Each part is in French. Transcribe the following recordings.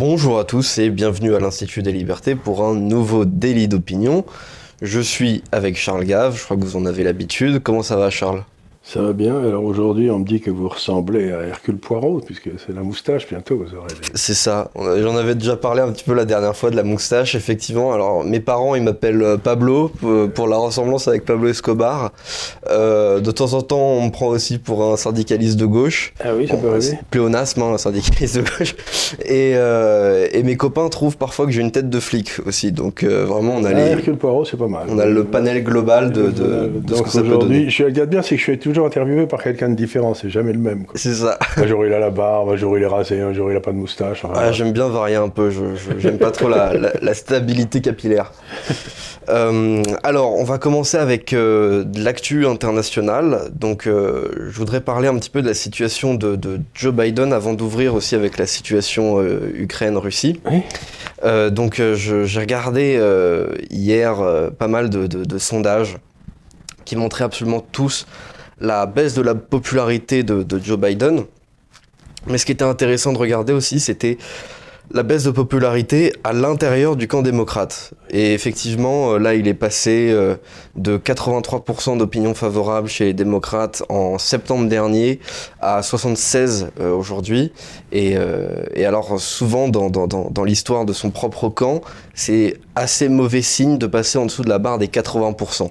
Bonjour à tous et bienvenue à l'Institut des Libertés pour un nouveau délit d'opinion. Je suis avec Charles Gave, je crois que vous en avez l'habitude. Comment ça va Charles? Ça va bien. Alors aujourd'hui, on me dit que vous ressemblez à Hercule Poirot, puisque c'est la moustache bientôt, vous aurez C'est ça. J'en avais déjà parlé un petit peu la dernière fois de la moustache, effectivement. Alors mes parents, ils m'appellent euh, Pablo euh, pour la ressemblance avec Pablo Escobar. Euh, de temps en temps, on me prend aussi pour un syndicaliste de gauche. Ah oui, ça peut arriver. Pléonasme, hein, un syndicaliste de gauche. Et, et, mes copains trouvent parfois que j'ai une tête de flic aussi. Donc vraiment, on a ah, les... Hercule Poirot, c'est pas mal. On a le panel global de, de, de ce que ça peut donner. Je regarde bien, c'est que je suis toujours interviewé par quelqu'un de différent, c'est jamais le même. C'est ça. Un jour il a la barbe, un jour il est rasé, un jour il a pas de moustache. Ah, j'aime bien varier un peu, je, j'aime pas trop la, stabilité capillaire. Euh, alors, on va commencer avec euh, l'actu internationale. Donc, euh, je voudrais parler un petit peu de la situation de, Joe Biden avant d'ouvrir aussi avec la situation Ukraine-Russie. donc, j'ai regardé hier pas mal de, de sondages qui montraient absolument tous la baisse de la popularité de, Joe Biden. Mais ce qui était intéressant de regarder aussi, c'était la baisse de popularité à l'intérieur du camp démocrate. Et effectivement, euh, là, il est passé euh, de 83% d'opinion favorable chez les démocrates en septembre dernier à 76 euh, aujourd'hui. Et, alors, souvent, dans, dans l'histoire de son propre camp, c'est assez mauvais signe de passer en dessous de la barre des 80%.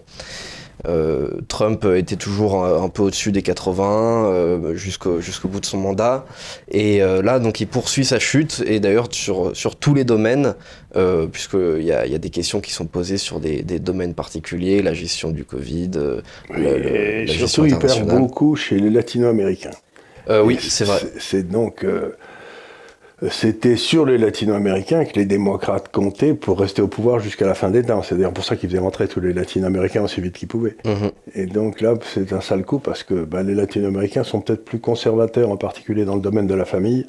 Euh, Trump était toujours un, peu au-dessus des 80 euh, jusqu'au jusqu'au bout de son mandat. Et euh, là, donc, il poursuit sa chute. Et d'ailleurs, sur, sur tous les domaines, puisqu'il y a, y a des questions qui sont posées sur des, des domaines particuliers, la gestion du Covid. et surtout, il perd beaucoup chez les latino-américains. oui, c'est vrai. C'est donc c'était sur les latino-américains que les démocrates comptaient pour rester au pouvoir jusqu'à la fin des temps. C'est d'ailleurs pour ça qu'ils faisaient rentrer tous les latino-américains aussi vite qu'ils pouvaient. Mhm. Et donc là, c'est un sale coup parce que bah, les latino-américains sont peut-être plus conservateurs, en particulier dans le domaine de la famille,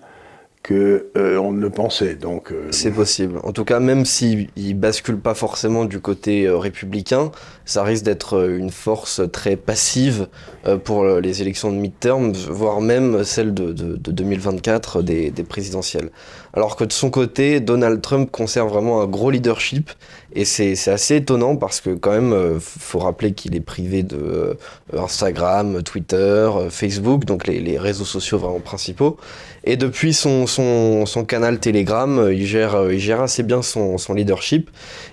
que euh, on ne le pensait. Donc euh, c'est possible. En tout cas, même s'il ne bascule pas forcément du côté euh, républicain, ça risque d'être une force très passive pour les élections de midterm, voire même celle de, 2024 des, des, présidentielles. Alors que de son côté, Donald Trump conserve vraiment un gros leadership et c'est assez étonnant parce que quand même, faut rappeler qu'il est privé de Instagram, Twitter, Facebook, donc les, réseaux sociaux vraiment principaux. Et depuis son, son, son canal Telegram, euh, il gère, euh, il gère assez bien son, son leadership.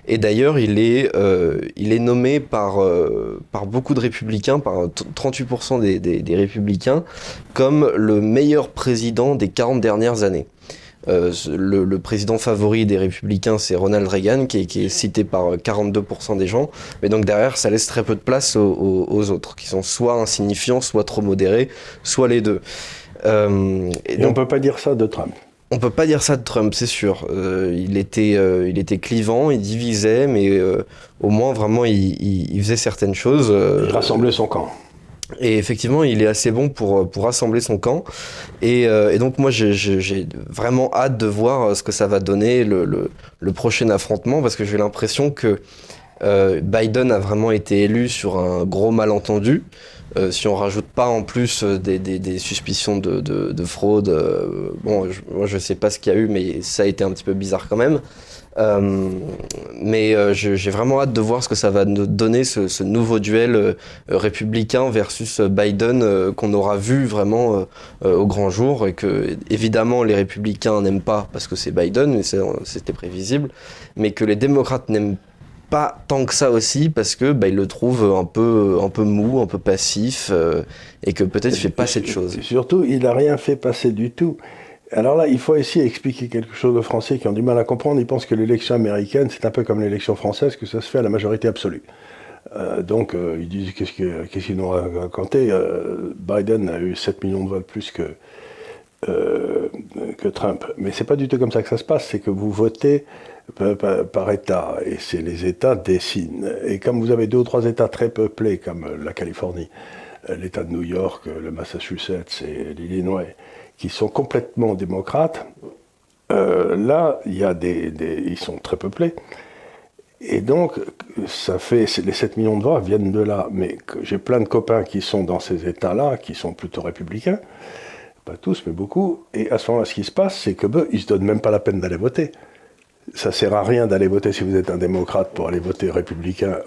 Et d'ailleurs, il, est, euh, il est nommé par, par beaucoup de républicains, par 38% des, des, des, républicains, comme le meilleur président des 40 dernières années. Euh, le, le, président favori des républicains, c'est Ronald Reagan, qui est, qui est, cité par 42% des gens. Mais donc derrière, ça laisse très peu de place aux, aux, autres, qui sont soit insignifiants, soit trop modérés, soit les deux. Euh, et, on peut pas dire ça de Trump. On peut pas dire ça de Trump, c'est sûr. Euh, il, était, euh, il était clivant, il divisait, mais au moins vraiment il, faisait certaines choses. il rassemblait son camp. Et effectivement, il est assez bon pour, pour rassembler son camp. Et, et donc moi, j'ai vraiment hâte de voir ce que ça va donner le, le prochain affrontement, parce que j'ai l'impression que Biden a vraiment été élu sur un gros malentendu. Euh, si on rajoute pas en plus euh, des, suspicions de, fraude, euh, bon, moi je sais pas ce qu'il y a eu, mais ça a été un petit peu bizarre quand même. mais j'ai vraiment hâte de voir ce que ça va nous donner, ce, nouveau duel républicain versus Biden qu'on aura vu vraiment au grand jour et que évidemment les républicains n'aiment pas parce que c'est Biden, c'était prévisible, mais que les démocrates n'aiment pas tant que ça aussi parce que bah, il le trouve un peu, un peu mou, un peu passif euh, et que peut-être il fait pas cette chose. Surtout, il n'a rien fait passer du tout. Alors là, il faut aussi expliquer quelque chose aux Français qui ont du mal à comprendre. Ils pensent que l'élection américaine, c'est un peu comme l'élection française, que ça se fait à la majorité absolue. Euh, donc, euh, ils disent qu'est-ce qu'ils nous ont raconté? Biden a eu 7 millions de votes plus que, que Trump. Mais c'est pas du tout comme ça que ça se passe. C'est que vous votez par, État, et c'est les États dessinent. Et comme vous avez deux ou trois États très peuplés, comme la Californie, l'État de New York, le Massachusetts et l'Illinois, qui sont complètement démocrates, euh, là, y a des, ils sont très peuplés. Et donc, ça fait, les 7 millions de voix viennent de là. Mais j'ai plein de copains qui sont dans ces États-là, qui sont plutôt républicains, pas tous, mais beaucoup. Et à ce moment-là, ce qui se passe, c'est que ben, ils se donnent même pas la peine d'aller voter. Ça sert à rien d'aller voter si vous êtes un démocrate pour aller voter républicain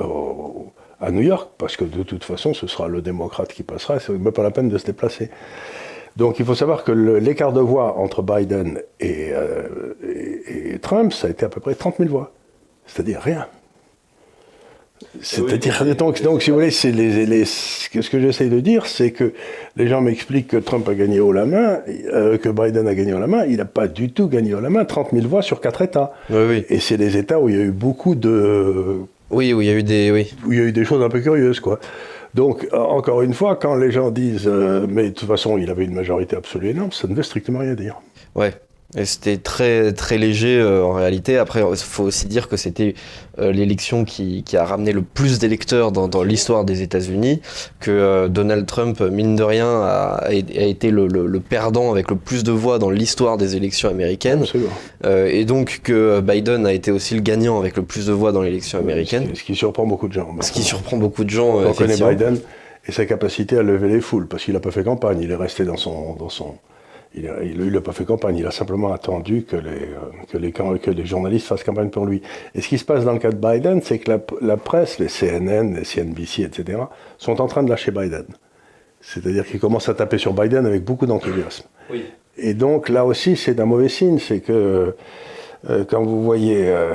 à New York, parce que de toute façon, ce sera le démocrate qui passera, et c'est même pas la peine de se déplacer. Donc il faut savoir que l'écart de voix entre Biden euh, et, Trump, ça a été à peu près 30 000 voix. C'est-à-dire rien. C'est-à-dire, donc, donc, si vous voulez, c'est les, ce que j'essaye de dire, c'est que les gens m'expliquent que Trump a gagné haut la main, euh, que Biden a gagné haut la main. Il n'a pas du tout gagné haut la main. 30 000 voix sur quatre États. Et c'est les États où il y a eu beaucoup de. Oui, où il y a eu des, oui. Où il y a eu des choses un peu curieuses, quoi. Donc, euh, encore une fois, quand les gens disent euh, mais de toute façon, il avait une majorité absolue énorme, ça ne veut strictement rien dire. Ouais. Et c'était très, très léger euh, en réalité. Après, il faut aussi dire que c'était euh, l'élection qui, qui, a ramené le plus d'électeurs dans, dans l'histoire des États-Unis, que euh, Donald Trump, mine de rien, a, a été le, le, perdant avec le plus de voix dans l'histoire des élections américaines. et donc que Biden a été aussi le gagnant avec le plus de voix dans l'élection américaine. Ce qui, surprend beaucoup de gens. Ce qui surprend beaucoup de gens. On connaît Biden et sa capacité à lever les foules, parce qu'il n'a pas fait campagne, il est resté dans son, dans son, il n'a pas fait campagne, il a simplement attendu que les, euh, que, les, que les journalistes fassent campagne pour lui. Et ce qui se passe dans le cas de Biden, c'est que la, presse, les CNN, les CNBC, etc., sont en train de lâcher Biden. C'est-à-dire qu'ils commencent à taper sur Biden avec beaucoup d'enthousiasme. Et donc là aussi, c'est un mauvais signe, c'est que euh, quand vous voyez euh,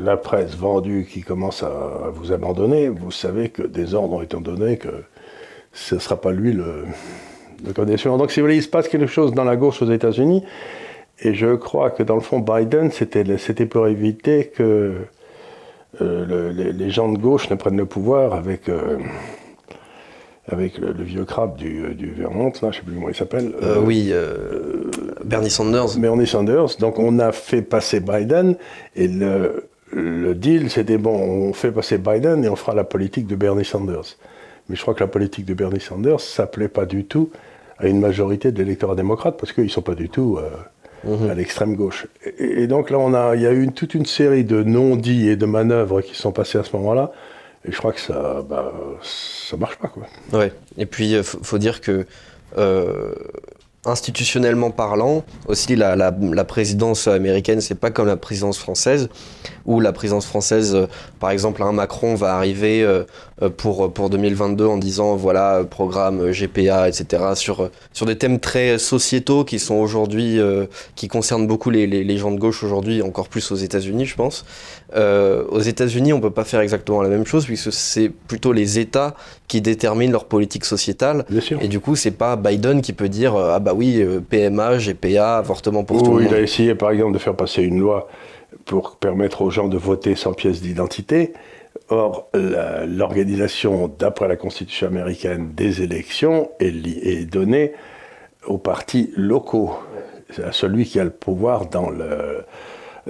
la presse vendue qui commence à, vous abandonner, vous savez que des ordres ont été donnés, que ce ne sera pas lui le donc, si vous voulez, il se passe quelque chose dans la gauche aux États-Unis, et je crois que dans le fond, Biden, c'était pour éviter que euh, les, gens de gauche ne prennent le pouvoir avec, euh, avec le, vieux crabe du, du, Vermont, là, je ne sais plus comment il s'appelle. Euh, oui, Bernie Sanders. Bernie Sanders. Donc on a fait passer Biden, et le, le deal, c'était bon, on fait passer Biden et on fera la politique de Bernie Sanders. Mais je crois que la politique de Bernie Sanders s'appelait pas du tout à une majorité de l'électorat démocrate parce qu'ils ne sont pas du tout euh, mhm. à l'extrême gauche. Et, donc là, on a, il y a eu toute une série de non-dits et de manœuvres qui sont passées à ce moment-là. Et je crois que ça, bah, ça marche pas, quoi. Ouais. Et puis, il faut, dire que euh, institutionnellement parlant, aussi la, la, la présidence américaine, c'est pas comme la présidence française, où la présidence française, euh, par exemple, un Macron va arriver euh, euh, pour, pour 2022 en disant voilà, programme GPA, etc., sur, sur des thèmes très sociétaux qui sont aujourd'hui, qui concernent beaucoup les, les, les, gens de gauche aujourd'hui, encore plus aux États-Unis, je pense. aux États-Unis, on peut pas faire exactement la même chose, puisque c'est plutôt les États qui déterminent leur politique sociétale. Et du coup, c'est pas Biden qui peut dire ah bah oui, PMA, GPA, avortement pour tout le monde. Il a essayé, par exemple, de faire passer une loi pour permettre aux gens de voter sans pièce d'identité. Or, l'organisation, d'après la Constitution américaine, des élections est, donnée aux partis locaux, à celui qui a le pouvoir dans le...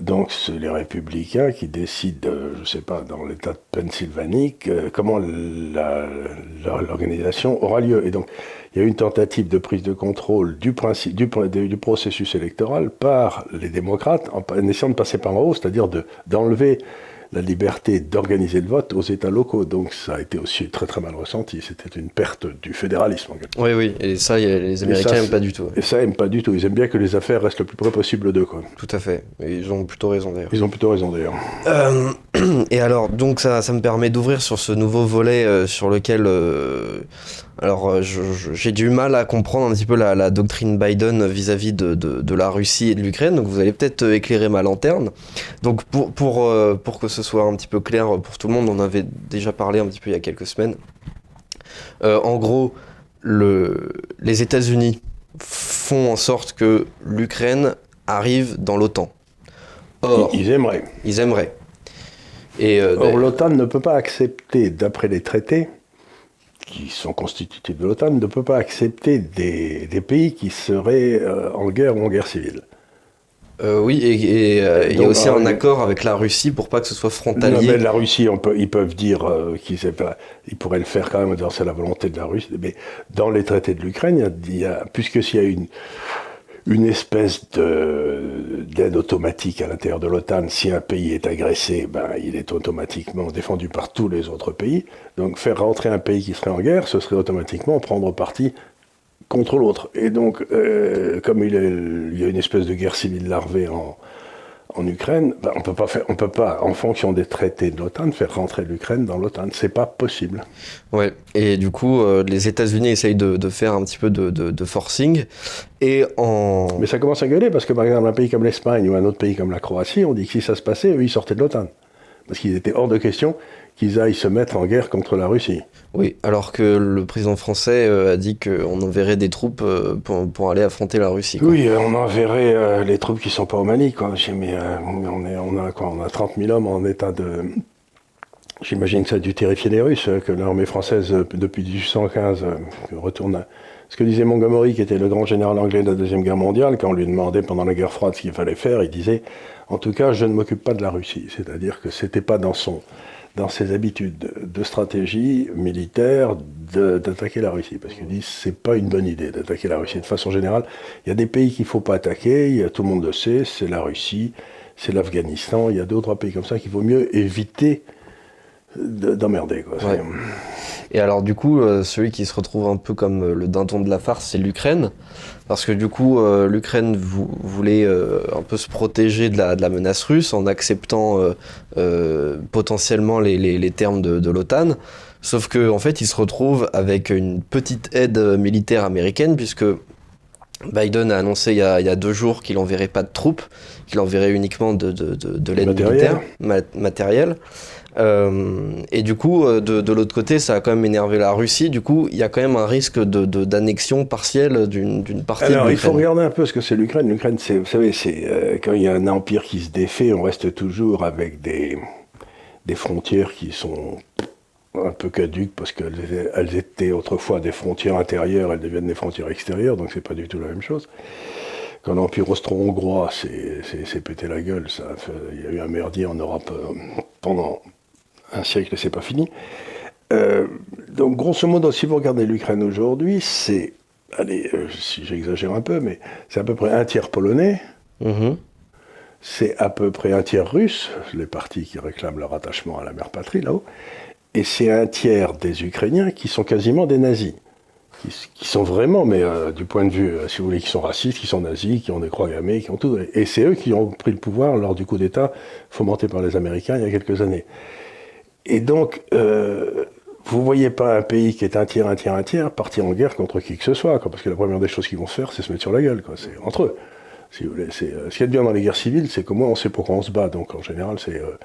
Donc, c'est les républicains qui décident, je ne sais pas, dans l'État de Pennsylvanie, comment l'organisation aura lieu. Et donc, il y a eu une tentative de prise de contrôle du processus électoral par les démocrates en, essayant de passer par en haut, c'est-à-dire d'enlever la liberté d'organiser le vote aux États locaux. Donc ça a été aussi très très mal ressenti. C'était une perte du fédéralisme. oui, oui, et ça, les Américains n'aiment pas du tout. Et ça, n'aiment pas du tout. Ils aiment bien que les affaires restent le plus près possible d'eux. Tout à fait. Et ils ont plutôt raison d'ailleurs. Ils ont plutôt raison d'ailleurs. Euh, et alors, donc ça, ça me permet d'ouvrir sur ce nouveau volet euh, sur lequel... Euh, alors, j'ai du mal à comprendre un petit peu la, doctrine Biden vis-à-vis de, la Russie et de l'Ukraine, donc vous allez peut-être éclairer ma lanterne. Donc, pour, pour, pour que ce soit un petit peu clair pour tout le monde, on avait déjà parlé un petit peu il y a quelques semaines. en gros, le, les États-Unis font en sorte que l'Ukraine arrive dans l'OTAN. Or, ils aimeraient. Ils aimeraient. Et, Or, l'OTAN ne peut pas accepter, d'après les traités, qui sont constitutifs de l'OTAN ne peut pas accepter des, des pays qui seraient euh, en guerre ou en guerre civile. Euh, oui, et, euh, il y a aussi un accord avec la Russie pour pas que ce soit frontalier. Non, mais la Russie, on peut, ils peuvent dire qu'ils ils pourraient le faire quand même, c'est la volonté de la Russie. Mais dans les traités de l'Ukraine, il y a, puisque s'il y a une, une espèce d'aide automatique à l'intérieur de l'OTAN. Si un pays est agressé, ben, il est automatiquement défendu par tous les autres pays. Donc faire rentrer un pays qui serait en guerre, ce serait automatiquement prendre parti contre l'autre. Et donc, euh, comme il, il, y a une espèce de guerre civile larvée en, en Ukraine, ben, on peut pas faire, on peut pas, en fonction des traités de l'OTAN, faire rentrer l'Ukraine dans l'OTAN. C'est pas possible. Ouais. Et du coup, euh, les États-Unis essayent de, de, faire un petit peu de, de, de, forcing. Et en. Mais ça commence à gueuler parce que par exemple, un pays comme l'Espagne ou un autre pays comme la Croatie, on dit que si ça se passait, eux, ils sortaient de l'OTAN. Parce qu'il était hors de question qu'ils aillent se mettre en guerre contre la Russie. Oui, alors que le président français euh, a dit qu'on enverrait des troupes euh, pour, aller affronter la Russie. Oui, euh, on enverrait les troupes qui sont pas au Mali. Quoi. Mais, on, on, a, quoi, on a 30 000 hommes en état de... J'imagine que ça a dû terrifier les Russes, que l'armée française, depuis 1815, retourne à... Ce que disait Montgomery, qui était le grand général anglais de la Deuxième Guerre mondiale, quand on lui demandait pendant la guerre froide ce qu'il fallait faire, il disait, en tout cas, je ne m'occupe pas de la Russie. C'est-à-dire que c'était pas dans son dans ses habitudes de stratégie militaire d'attaquer la Russie. Parce qu'il dit c'est pas une bonne idée d'attaquer la Russie. De façon générale, il y a des pays qu'il faut pas attaquer, y a, tout le monde le sait, c'est la Russie, c'est l'Afghanistan, il y a deux ou trois pays comme ça qu'il vaut mieux éviter d'emmerder. Ouais. Et alors du coup, euh, celui qui se retrouve un peu comme euh, le dindon de la farce, c'est l'Ukraine. Parce que du coup, euh, l'Ukraine voulait un peu se protéger de la, de la, menace russe en acceptant potentiellement les, les, les, termes de, de l'OTAN. Sauf qu'en en fait, il se retrouve avec une petite aide militaire américaine, puisque Biden a annoncé il y a, il y a deux jours qu'il n'enverrait pas de troupes, qu'il enverrait uniquement de, de, de, de l'aide militaire, matérielle. Euh, et du coup, de, de l'autre côté, ça a quand même énervé la Russie. Du coup, il y a quand même un risque d'annexion de, de, partielle d'une partie Alors, de il faut regarder un peu ce que c'est l'Ukraine. L'Ukraine, vous savez, c'est euh, quand il y a un empire qui se défait, on reste toujours avec des, des frontières qui sont un peu caduques parce qu'elles elles étaient autrefois des frontières intérieures, elles deviennent des frontières extérieures, donc c'est pas du tout la même chose. Quand l'Empire austro-hongrois s'est pété la gueule, ça il y a eu un merdier en Europe euh, pendant un siècle, c'est pas fini. Euh, donc, grosso modo, si vous regardez l'Ukraine aujourd'hui, c'est, allez, euh, si j'exagère un peu, mais c'est à peu près un tiers polonais. Mm -hmm. C'est à peu près un tiers russe, les partis qui réclament leur attachement à la mère patrie là-haut. Et c'est un tiers des Ukrainiens qui sont quasiment des nazis. Qui, qui sont vraiment, mais euh, du point de vue, si vous voulez, qui sont racistes, qui sont nazis, qui ont des croix gammées, qui ont tout. Et c'est eux qui ont pris le pouvoir lors du coup d'État fomenté par les Américains il y a quelques années. Et donc, euh, vous voyez pas un pays qui est un tiers, un tiers, un tiers partir en guerre contre qui que ce soit, quoi, parce que la première des choses qu'ils vont faire, c'est se mettre sur la gueule, quoi. C'est entre eux. Euh, ce qu'il y a de bien dans les guerres civiles, c'est qu'au moins on sait pourquoi on se bat. Donc en général, c'est euh,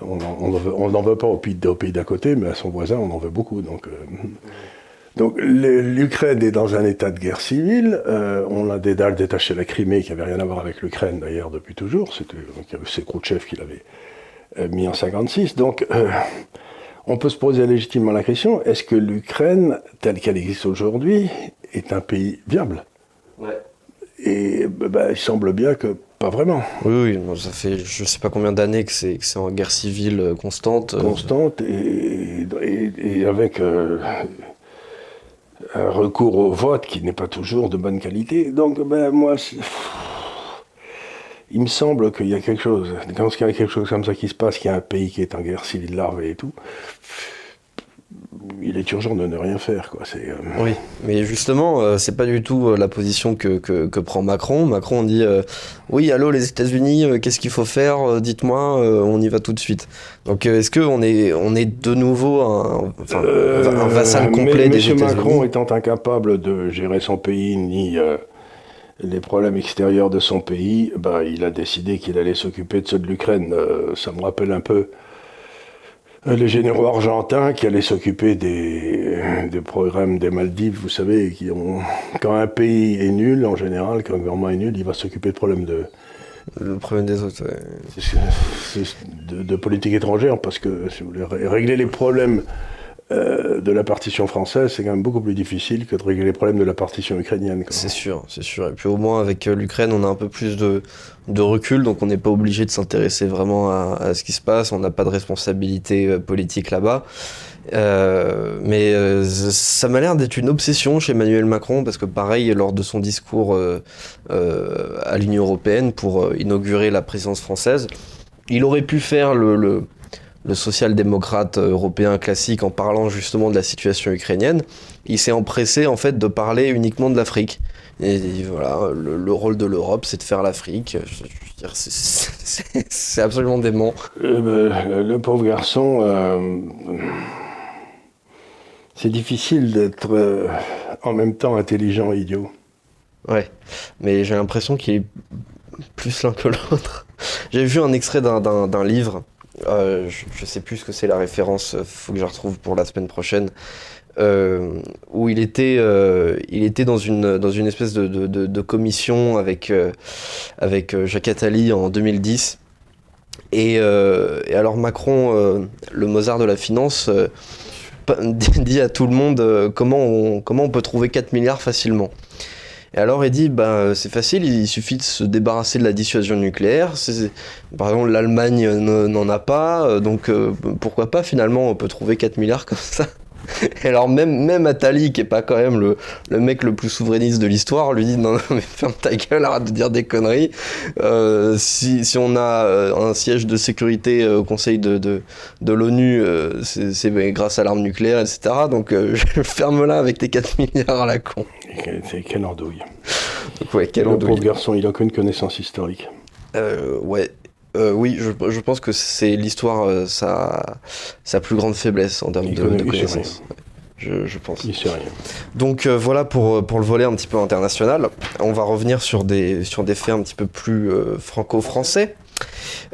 on n'en veut, pas au pays, d'à côté, mais à son voisin, on en veut beaucoup. Donc, euh, donc l'Ukraine est dans un état de guerre civile. On a des dalles détachées la Crimée, qui n'avait rien à voir avec l'Ukraine d'ailleurs depuis toujours. C'est Khrouchtchev qui l'avait mis en 56. Donc, euh, on peut se poser légitimement la question est-ce que l'Ukraine, telle qu'elle existe aujourd'hui, est un pays viable? Ouais. Et bah, il semble bien que pas vraiment. Oui, oui, ça fait je sais pas combien d'années que c'est en guerre civile constante. Constante et, et, et avec euh, un recours au vote qui n'est pas toujours de bonne qualité. Donc, ben, moi, il me semble qu'il y a quelque chose, quand il y a quelque chose comme ça qui se passe, qu'il y a un pays qui est en guerre civile larvée et tout, il est urgent de ne rien faire. Quoi. Euh... Oui, mais justement, euh, c'est pas du tout euh, la position que, que, que, prend Macron. Macron dit euh, Oui, allô, les États-Unis, qu'est-ce qu'il faut faire Dites-moi, on y va tout de suite. Donc, est-ce qu'on est, on est de nouveau un, vassal complet mais, des États-Unis? Macron étant incapable de gérer son pays ni les problèmes extérieurs de son pays, bah, il a décidé qu'il allait s'occuper de ceux de l'Ukraine. ça me rappelle un peu les généraux argentins qui allaient s'occuper des, des, programmes des Maldives, vous savez, qui ont, quand un pays est nul, en général, quand un gouvernement est nul, il va s'occuper de problèmes de... Le problème des autres, ouais. de, de, politique étrangère, parce que si vous voulez régler les problèmes euh, de la partition française, c'est quand même beaucoup plus difficile que de régler les problèmes de la partition ukrainienne. C'est sûr, c'est sûr. Et puis au moins avec euh, l'Ukraine, on a un peu plus de, recul, donc on n'est pas obligé de s'intéresser vraiment à, ce qui se passe. On n'a pas de responsabilité euh, politique là-bas. Mais ça m'a l'air d'être une obsession chez Emmanuel Macron parce que pareil lors de son discours à l'Union européenne pour inaugurer la présidence française, il aurait pu faire le le social-démocrate européen classique en parlant justement de la situation ukrainienne, il s'est empressé en fait de parler uniquement de l'Afrique. Et voilà, le, rôle de l'Europe, c'est de faire l'Afrique. C'est absolument dément. Euh, ben, le pauvre garçon, euh, c'est difficile d'être euh, en même temps intelligent et idiot. Ouais, mais j'ai l'impression qu'il est plus l'un que l'autre. J'ai vu un extrait d'un livre, je, je, sais plus ce que c'est la référence, faut que je retrouve pour la semaine prochaine, euh, où il était, euh, il était dans, une, dans une espèce de, de, commission avec, euh, avec Jacques Attali en 2010. Et, alors Macron, le Mozart de la finance, dit à tout le monde comment, comment on peut trouver 4 milliards facilement. Et alors il dit, bah, c'est facile, il suffit de se débarrasser de la dissuasion nucléaire. Par exemple, l'Allemagne n'en a pas, donc pourquoi pas finalement on peut trouver 4 milliards comme ça Et alors même, même Atali, qui est pas quand même le, le mec le plus souverainiste de l'histoire, lui dit non, non mais ferme ta gueule, arrête de dire des conneries. Euh, si, si, on a euh, un siège de sécurité euh, au Conseil de, de, de l'ONU, c'est grâce à l'arme nucléaire, etc. Donc ferme-la avec tes 4 milliards à la con. C'est quelle andouille. Donc, ouais, quelle le pauvre garçon, il a aucune connaissance historique. ouais, euh, oui, je, je, pense que c'est l'histoire, euh, sa, sa, plus grande faiblesse en termes de, de connaissances. Je, je, pense. Il sait rien. Donc euh, voilà pour, pour le volet un petit peu international. On va revenir sur des, sur des faits un petit peu plus franco-français.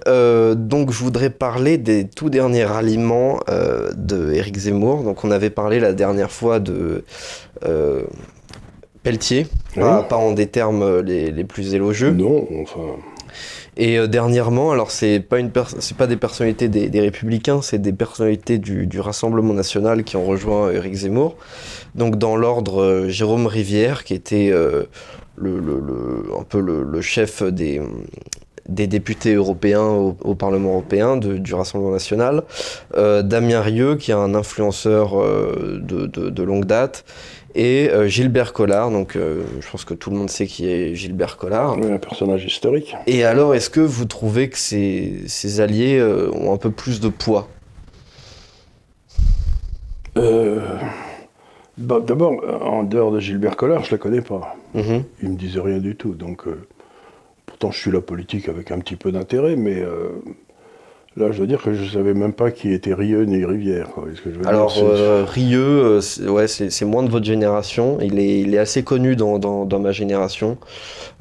Donc je voudrais parler des tout derniers ralliements de Éric Zemmour. Donc on avait parlé la dernière fois de Pelletier, oui. pas, pas, en des termes les, les plus élogieux. Non, enfin... Et euh, dernièrement, alors c'est pas une c'est pas des personnalités des, des républicains, c'est des personnalités du, du, Rassemblement national qui ont rejoint Éric Zemmour. Donc dans l'ordre, euh, Jérôme Rivière, qui était euh, le, le, le, un peu le, chef des, des députés européens au, au Parlement européen de, du Rassemblement national, euh, Damien Rieu, qui est un influenceur euh, de, de, de, longue date, et euh, Gilbert Collard. Donc, je pense que tout le monde sait qui est Gilbert Collard. Oui, un personnage historique. Et alors, est-ce que vous trouvez que ces, ces alliés ont un peu plus de poids? Bah, D'abord, en dehors de Gilbert Collard, je ne la connais pas. Mm -hmm. Il me disait rien du tout. Donc, pourtant, je suis la politique avec un petit peu d'intérêt, mais Là, je veux dire que je ne savais même pas qui était Rieux ni Rivière. Quoi. Que je veux Alors, dire, euh, Rieux, euh, ouais, c'est moins de votre génération. Il est, il est assez connu dans, dans, dans ma génération.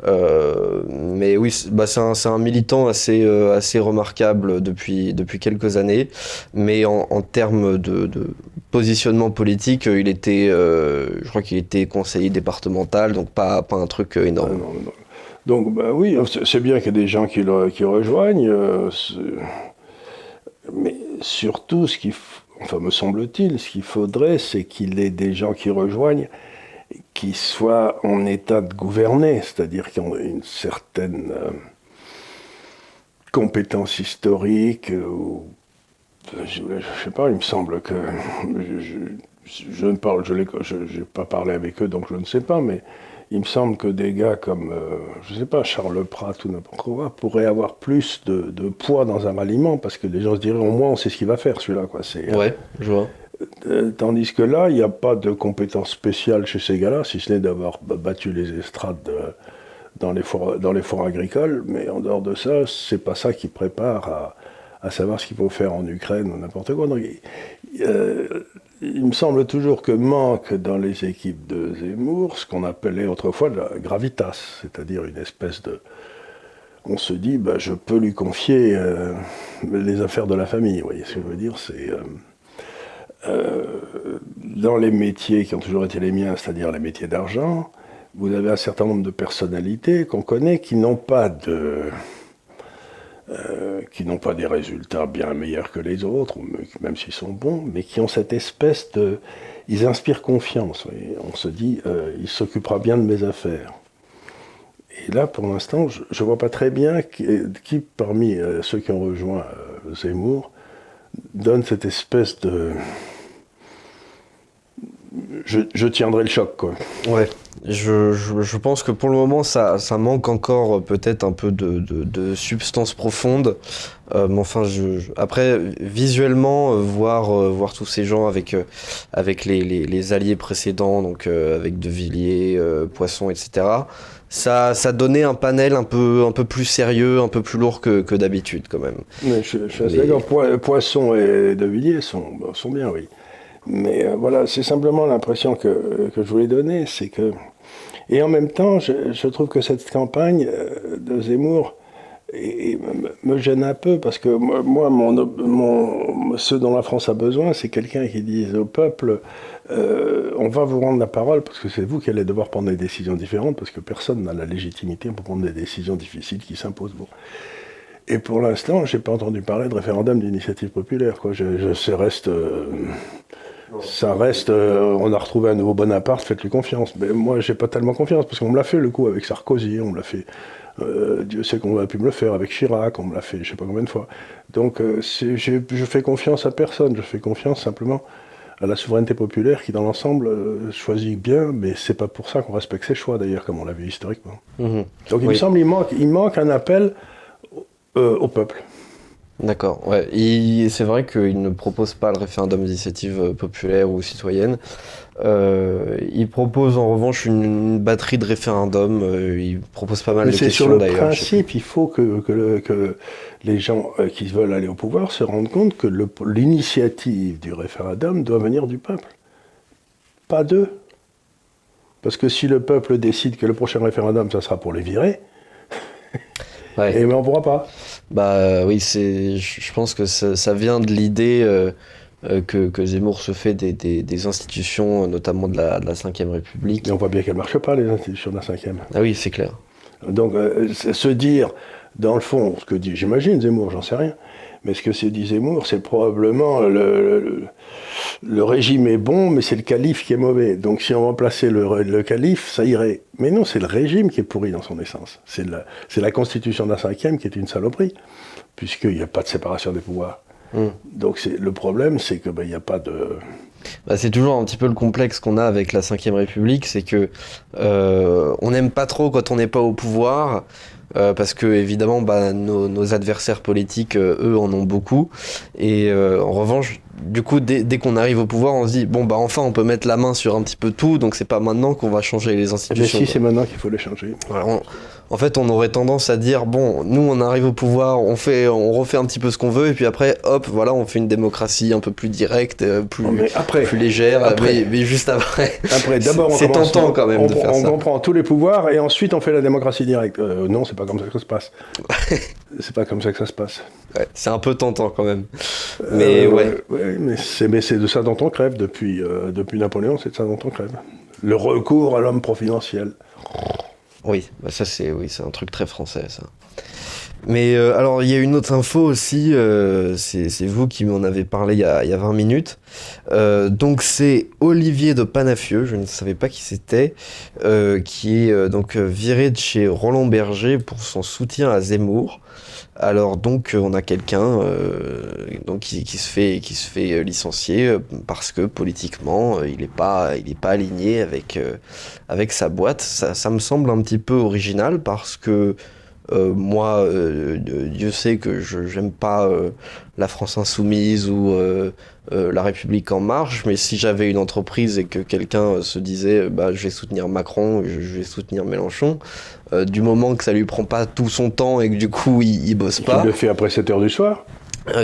Euh, mais oui, bah, c'est un, un, militant assez, euh, assez remarquable depuis, depuis quelques années. Mais en, en termes de, de, positionnement politique, il était, euh, je crois qu'il était conseiller départemental, donc pas, pas un truc énorme. Ah, non, non. Donc, bah, oui, c'est bien qu'il y ait des gens qui rejoignent. Mais surtout, ce qui, enfin, me semble-t-il, ce qu'il faudrait, c'est qu'il y ait des gens qui rejoignent qui soient en état de gouverner, c'est-à-dire qui ont une certaine euh, compétence historique. Euh, ou, je ne sais pas, il me semble que. Je, je, je ne parle, je n'ai pas parlé avec eux, donc je ne sais pas, mais il me semble que des gars comme, euh, je ne sais pas, Charles Pratt ou n'importe quoi, pourraient avoir plus de, de, poids dans un ralliement, parce que les gens se diraient, au moins on sait ce qu'il va faire celui-là. Quoi. Ouais, je vois. Euh, tandis que là, il n'y a pas de compétence spéciale chez ces gars-là, si ce n'est d'avoir battu les estrades de, dans, les foires, dans les agricoles, mais en dehors de ça, c'est pas ça qui prépare à, à savoir ce qu'il faut faire en Ukraine ou n'importe quoi. Euh, il me semble toujours que manque dans les équipes de Zemmour ce qu'on appelait autrefois la gravitas, c'est-à-dire une espèce de. On se dit, bah, je peux lui confier euh, les affaires de la famille. Vous voyez ce que je veux dire? C'est. Euh, dans les métiers qui ont toujours été les miens, c'est-à-dire les métiers d'argent, vous avez un certain nombre de personnalités qu'on connaît qui n'ont pas de euh, qui n'ont pas des résultats bien meilleurs que les autres, même s'ils sont bons, mais qui ont cette espèce de... Ils inspirent confiance. On se dit, euh, il s'occupera bien de mes affaires. Et là, pour l'instant, je ne vois pas très bien qui, parmi euh, ceux qui ont rejoint Zemmour, donne cette espèce de... je, tiendrai le choc. Quoi. Ouais, je, je, pense que pour le moment, ça, ça manque encore euh, peut-être un peu de, de, substance profonde. Euh, mais enfin, je, après, visuellement, euh, voir, voir tous ces gens avec, avec les, les, les, alliés précédents, donc avec De Villiers, Poisson, etc., ça, ça donnait un panel un peu, un peu plus sérieux, un peu plus lourd que, que d'habitude quand même. Mais je, suis assez d'accord, Poisson et De Villiers sont, sont bien, oui. Mais euh, voilà, c'est simplement l'impression que, que, je voulais donner, c'est que... Et en même temps, je, trouve que cette campagne euh, de Zemmour me gêne un peu, parce que moi, mon, mon, ce dont la France a besoin, c'est quelqu'un qui dise au peuple, euh, on va vous rendre la parole, parce que c'est vous qui allez devoir prendre des décisions différentes, parce que personne n'a la légitimité pour prendre des décisions difficiles qui s'imposent. Et pour l'instant, j'ai pas entendu parler de référendum d'initiative populaire. Je reste ça reste, euh, on a retrouvé un nouveau Bonaparte, faites-lui confiance. Mais moi, j'ai pas tellement confiance, parce qu'on me l'a fait le coup avec Sarkozy, on me l'a fait, euh, Dieu sait qu'on a pu me le faire avec Chirac, on me l'a fait je sais pas combien de fois. Donc, euh, je fais confiance à personne, je fais confiance simplement à la souveraineté populaire qui, dans l'ensemble, choisit bien, mais c'est pas pour ça qu'on respecte ses choix, d'ailleurs, comme on l'a vu historiquement. Mhm. Donc, il me semble qu'il manque, il manque un appel au peuple. D'accord, ouais. C'est vrai qu'il ne propose pas le référendum d'initiative euh, populaire ou citoyenne. Euh, il propose en revanche une, batterie de référendums. Euh, il propose pas mal de questions d'ailleurs. Sur le principe, il faut que, que, les gens euh, qui veulent aller au pouvoir se rendent compte que l'initiative du référendum doit venir du peuple, pas d'eux. Parce que si le peuple décide que le prochain référendum, ça sera pour les virer, ouais. et eh ben on ne pourra pas. Bah oui, c'est, je pense que ça, vient de l'idée euh, euh, que, que, Zemmour se fait des, des, institutions, notamment de la, de la 5 République. Et on voit bien qu'elles ne marchent pas, les institutions de la 5 Ah oui, c'est clair. Donc, euh, se dire, dans le fond, ce que dit, j'imagine Zemmour, j'en sais rien, mais ce que se dit Zemmour, c'est probablement le, le, régime est bon, mais c'est le calife qui est mauvais. Donc si on remplaçait le, le calife, ça irait. Mais non, c'est le régime qui est pourri dans son essence. C'est la, la, constitution d'un cinquième qui est une saloperie, puisqu'il n'y a pas de séparation des pouvoirs. Hmm. Donc le problème, c'est qu'il ben, n'y a pas de... Bah, c'est toujours un petit peu le complexe qu'on a avec la Ve République, c'est que euh, on n'aime pas trop quand on n'est pas au pouvoir, euh, parce que évidemment bah, nos, adversaires politiques, euh, eux, en ont beaucoup. Et en revanche, du coup, dès, qu'on arrive au pouvoir, on se dit bon bah enfin on peut mettre la main sur un petit peu tout, donc c'est pas maintenant qu'on va changer les institutions. Mais si c'est maintenant qu'il faut les changer en fait, on aurait tendance à dire bon, nous, on arrive au pouvoir, on fait, on refait un petit peu ce qu'on veut, et puis après, hop, voilà, on fait une démocratie un peu plus directe, euh, plus, plus légère, mais, juste après. Après, d'abord, c'est tentant quand même on, de faire ça. On comprend tous les pouvoirs, et ensuite, on fait la démocratie directe. Euh, non, c'est pas comme ça que ça se passe. c'est pas comme ça que ça se passe. c'est un peu tentant quand même. Euh, mais ouais. Mais c'est de ça dont on crève depuis, depuis Napoléon, c'est de ça dont on crève. Le recours à l'homme providentiel. Oui, bah ça c'est oui, un truc très français ça. Mais euh, alors il y a une autre info aussi, euh, c'est vous qui m'en avez parlé il y a, 20 minutes. Euh, donc c'est Olivier de Panafieux, je ne savais pas qui c'était, qui est donc viré de chez Roland Berger pour son soutien à Zemmour. Alors donc on a quelqu'un donc qui, se fait qui se fait licencier parce que politiquement il n'est pas il est pas aligné avec avec sa boîte. Ça, me semble un petit peu original parce que euh, moi, euh, Dieu sait que je n'aime pas euh, la France insoumise ou la République en marche, mais si j'avais une entreprise et que quelqu'un se disait bah, je vais soutenir Macron, je, vais soutenir Mélenchon, du moment que ça lui prend pas tout son temps et que du coup il, il bosse pas. Il le fait après 7 heures du soir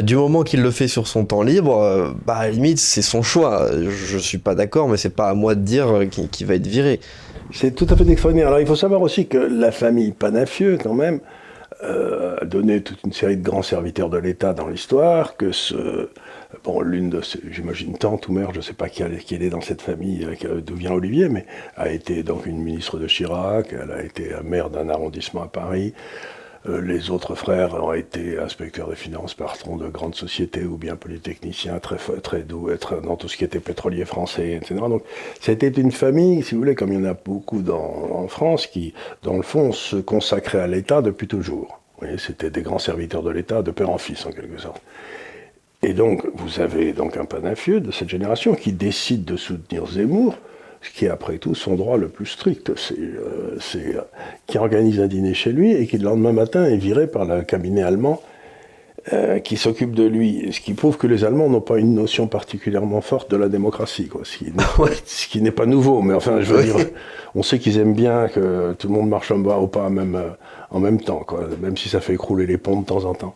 du moment qu'il le fait sur son temps libre, bah à la limite c'est son choix. Je, ne suis pas d'accord, mais c'est pas à moi de dire qu'il va être viré. C'est tout à fait extraordinaire. Alors il faut savoir aussi que la famille Panafieux, quand même, euh, a donné toute une série de grands serviteurs de l'État dans l'histoire, que ce, bon, l'une de ses, j'imagine, tante ou mère, je ne sais pas qui, qui est dans cette famille, euh, d'où vient Olivier, mais a été donc une ministre de Chirac, elle a été maire d'un arrondissement à Paris, euh, les autres frères ont été inspecteurs des finances, patrons de grandes sociétés ou bien polytechniciens très, très doux, dans tout ce qui était pétrolier français, etc. Donc c'était une famille, si vous voulez, comme il y en a beaucoup en France, qui, dans le fond, se consacrait à l'État depuis toujours. C'était des grands serviteurs de l'État, de père en fils en quelque sorte. Et donc, vous avez donc un panafieux de cette génération qui décide de soutenir Zemmour ce qui est après tout son droit le plus strict. C'est euh, qui organise un dîner chez lui et qui le lendemain matin est viré par le cabinet allemand euh, qui s'occupe de lui, ce qui prouve que les Allemands n'ont pas une notion particulièrement forte de la démocratie, quoi. Ce qui n'est pas nouveau, mais enfin, je veux dire, on sait qu'ils aiment bien que tout le monde marche au pas même, euh, en même temps, quoi, même si ça fait écrouler les ponts de temps en temps.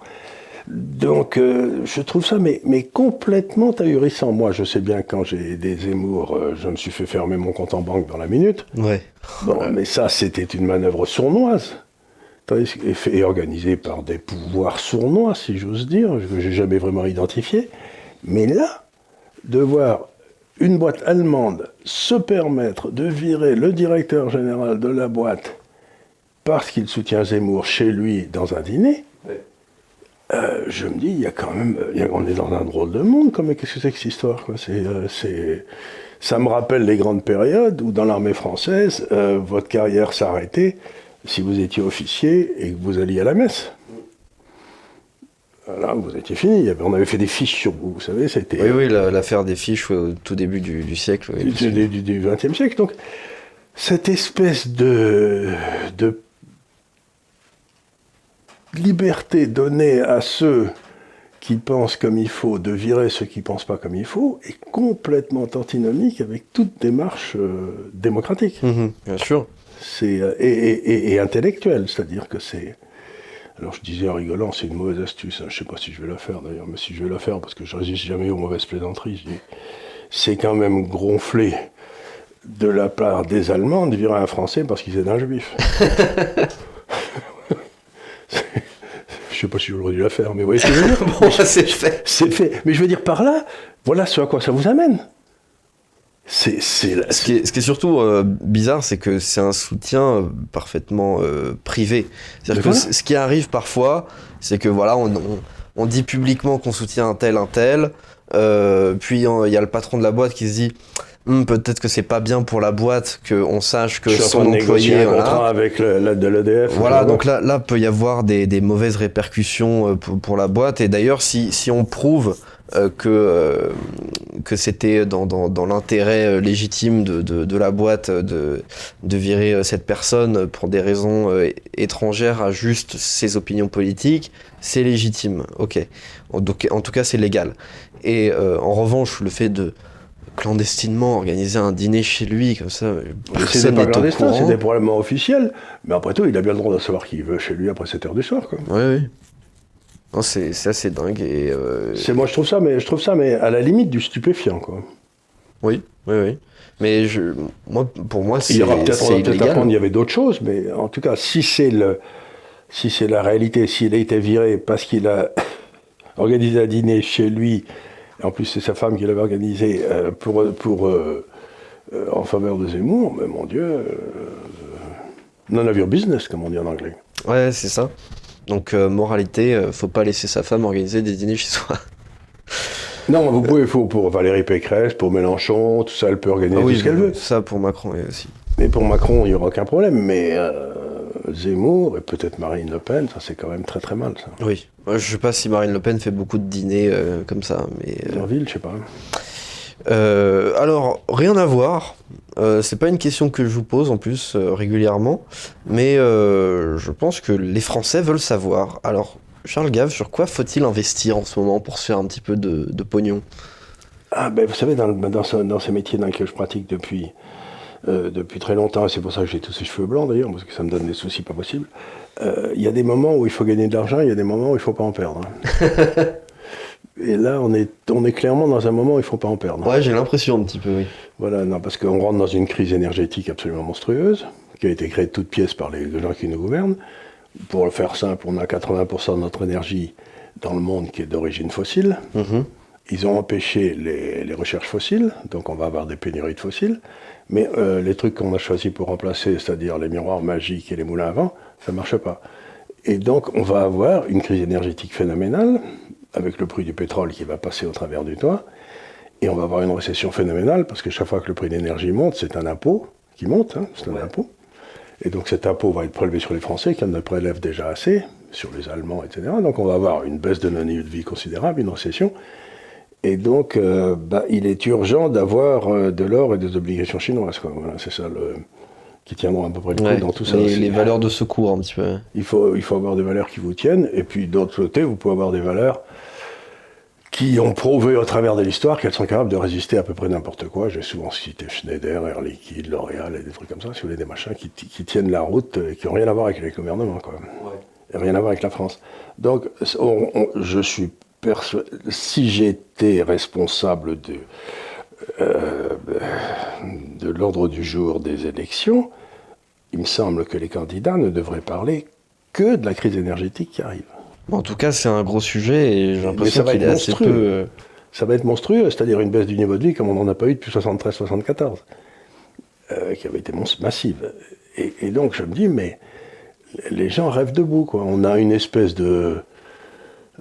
Donc, euh, je trouve ça mais, mais complètement ahurissant. Moi, je sais bien quand j'ai des Zemmour, je me suis fait fermer mon compte en banque dans la minute. Ouais. Bon, mais ça, c'était une manœuvre sournoise et organisé par des pouvoirs sournois, si j'ose dire, que j'ai jamais vraiment identifié. Mais là, de voir une boîte allemande se permettre de virer le directeur général de la boîte parce qu'il soutient Zemmour chez lui dans un dîner, euh, je me dis, il y a quand même, on est dans un drôle de monde, qu'est-ce que c'est que cette histoire euh, Ça me rappelle les grandes périodes où dans l'armée française, euh, votre carrière s'arrêtait si vous étiez officier et que vous alliez à la messe. Là, vous étiez fini. On avait fait des fiches sur vous, vous savez, c'était... Oui, oui, l'affaire des fiches au tout début du, siècle. du, XXe siècle. Donc, cette espèce de, de liberté donnée à ceux qui pensent comme il faut, de virer ceux qui ne pensent pas comme il faut, est complètement antinomique avec toute démarche euh, démocratique. Mhm, bien sûr c'est euh, et, intellectuel, c'est-à-dire que c'est. Alors je disais en rigolant, c'est une mauvaise astuce. Hein. Je ne sais pas si je vais la faire d'ailleurs, mais si je vais la faire parce que je résiste jamais aux mauvaises plaisanteries. c'est quand même gonflé de la part des Allemands de virer un Français parce qu'ils est un juif. je sais pas si j'aurais dû la faire, mais vous voyez ce que je veux dire bon, c'est fait. C'est fait. Mais je veux dire par là, voilà ce à quoi ça vous amène. C'est, ce, qui est, ce, qui est, surtout euh, bizarre, c'est que c'est un soutien euh, parfaitement euh, privé. C'est-à-dire que ce qui arrive parfois, c'est que voilà, on, on, dit publiquement qu'on soutient un tel, un tel, puis il y a le patron de la boîte qui se dit hum, peut-être que c'est pas bien pour la boîte qu'on sache que son employé un contrat avec le, de l'EDF. Voilà, donc là, là peut y avoir des, des mauvaises répercussions pour, pour, la boîte. Et d'ailleurs, si, si on prouve euh, que, euh, que c'était dans, dans, l'intérêt euh, légitime de, de, la boîte de, de, virer cette personne pour des raisons étrangères à juste ses opinions politiques, c'est légitime, ok. Donc, en tout cas, c'est légal. Et en revanche, le fait de clandestinement organiser un dîner chez lui, comme ça, c'était pas clandestin, c'était probablement officiel, mais après tout, il a bien le droit de savoir qui veut chez lui après 7 heures du soir. Quoi. Oui, oui c'est assez dingue. Et euh, moi, je trouve ça, mais je trouve ça, mais à la limite du stupéfiant, quoi. Oui, oui, oui. Mais je, moi, pour moi, c'est Il y aura peut-être peut apprendre, il y avait d'autres choses, mais en tout cas, si c'est le, si c'est la réalité, s'il a été viré parce qu'il a organisé un dîner chez lui, en plus c'est sa femme qui l'avait organisé euh, pour, pour euh, en faveur de Zemmour, mais mon Dieu, none of your business, comme on dit en anglais. Ouais, c'est ça. Donc, euh, moralité, euh, faut pas laisser sa femme organiser des dîners chez soi. Non, vous pouvez, faut pour Valérie Pécresse, pour Mélenchon, tout ça, elle peut organiser ah ce qu'elle veut. Ça, pour Macron aussi. Mais pour Macron, il n'y aura aucun problème. Mais euh, Zemmour et peut-être Marine Le Pen, ça c'est quand même très très mal, ça. Oui. Je sais pas si Marine Le Pen fait beaucoup de dîners comme ça, mais. ville, je sais pas. Euh, alors, rien à voir. Euh, c'est pas une question que je vous pose en plus euh, régulièrement, mais je pense que les Français veulent savoir. Alors, Charles Gave, sur quoi faut-il investir en ce moment pour se faire un petit peu de, pognon? Ah, ben, Vous savez, dans, dans, ces métiers dans lesquels je pratique depuis, depuis très longtemps, et c'est pour ça que j'ai tous ces cheveux blancs d'ailleurs, parce que ça me donne des soucis pas possibles, il y a des moments où il faut gagner de l'argent, il y a des moments où il faut pas en perdre. Hein. Et là, on est, on est clairement dans un moment où il ne faut pas en perdre. Ouais, j'ai l'impression un petit peu, oui. Voilà, non, parce qu'on rentre dans une crise énergétique absolument monstrueuse, qui a été créée de toutes pièces par les, gens qui nous gouvernent. Pour le faire simple, on a 80% de notre énergie dans le monde qui est d'origine fossile. Mhm. Ils ont empêché les, les, recherches fossiles, donc on va avoir des pénuries de fossiles. Mais euh, les trucs qu'on a choisis pour remplacer, c'est-à-dire les miroirs magiques et les moulins à vent, ça ne marche pas. Et donc on va avoir une crise énergétique phénoménale, avec le prix du pétrole qui va passer au travers du toit. Et on va avoir une récession phénoménale parce que chaque fois que le prix de l'énergie monte, c'est un impôt qui monte, hein, c'est un impôt. Et donc cet impôt va être prélevé sur les Français qui en prélèvent déjà assez, sur les Allemands, etc. Donc on va avoir une baisse de niveau de vie considérable, une récession. Et donc, euh, bah, il est urgent d'avoir euh, de l'or et des obligations chinoises. Quoi. Voilà, c'est ça le, qui tiendront à peu près le coup Ouais, dans tout ça. les, aussi. les valeurs de secours un petit peu. Il faut, il faut avoir des valeurs qui vous tiennent, et puis d'autre côté, vous pouvez avoir des valeurs qui ont prouvé au travers de l'histoire qu'elles sont capables de résister à peu près n'importe quoi. J'ai souvent cité Schneider, Air Liquide, L'Oréal et des trucs comme ça, si vous voulez, des machins qui, tiennent la route et qui n'ont rien à voir avec les gouvernements, quoi. Et rien à voir avec la France. Donc, on- on- je suis si j'étais responsable de, euh, de l'ordre du jour des élections, il me semble que les candidats ne devraient parler que de la crise énergétique qui arrive. En tout cas, c'est un gros sujet et j'ai l'impression qu'il est être assez peu. euh, Ça va être monstrueux, c'est-à-dire une baisse du niveau de vie comme on n'en a pas eu depuis 73-74, euh, qui avait été massive. Et, et donc je me dis, mais les gens rêvent debout. Quoi. On a une espèce de,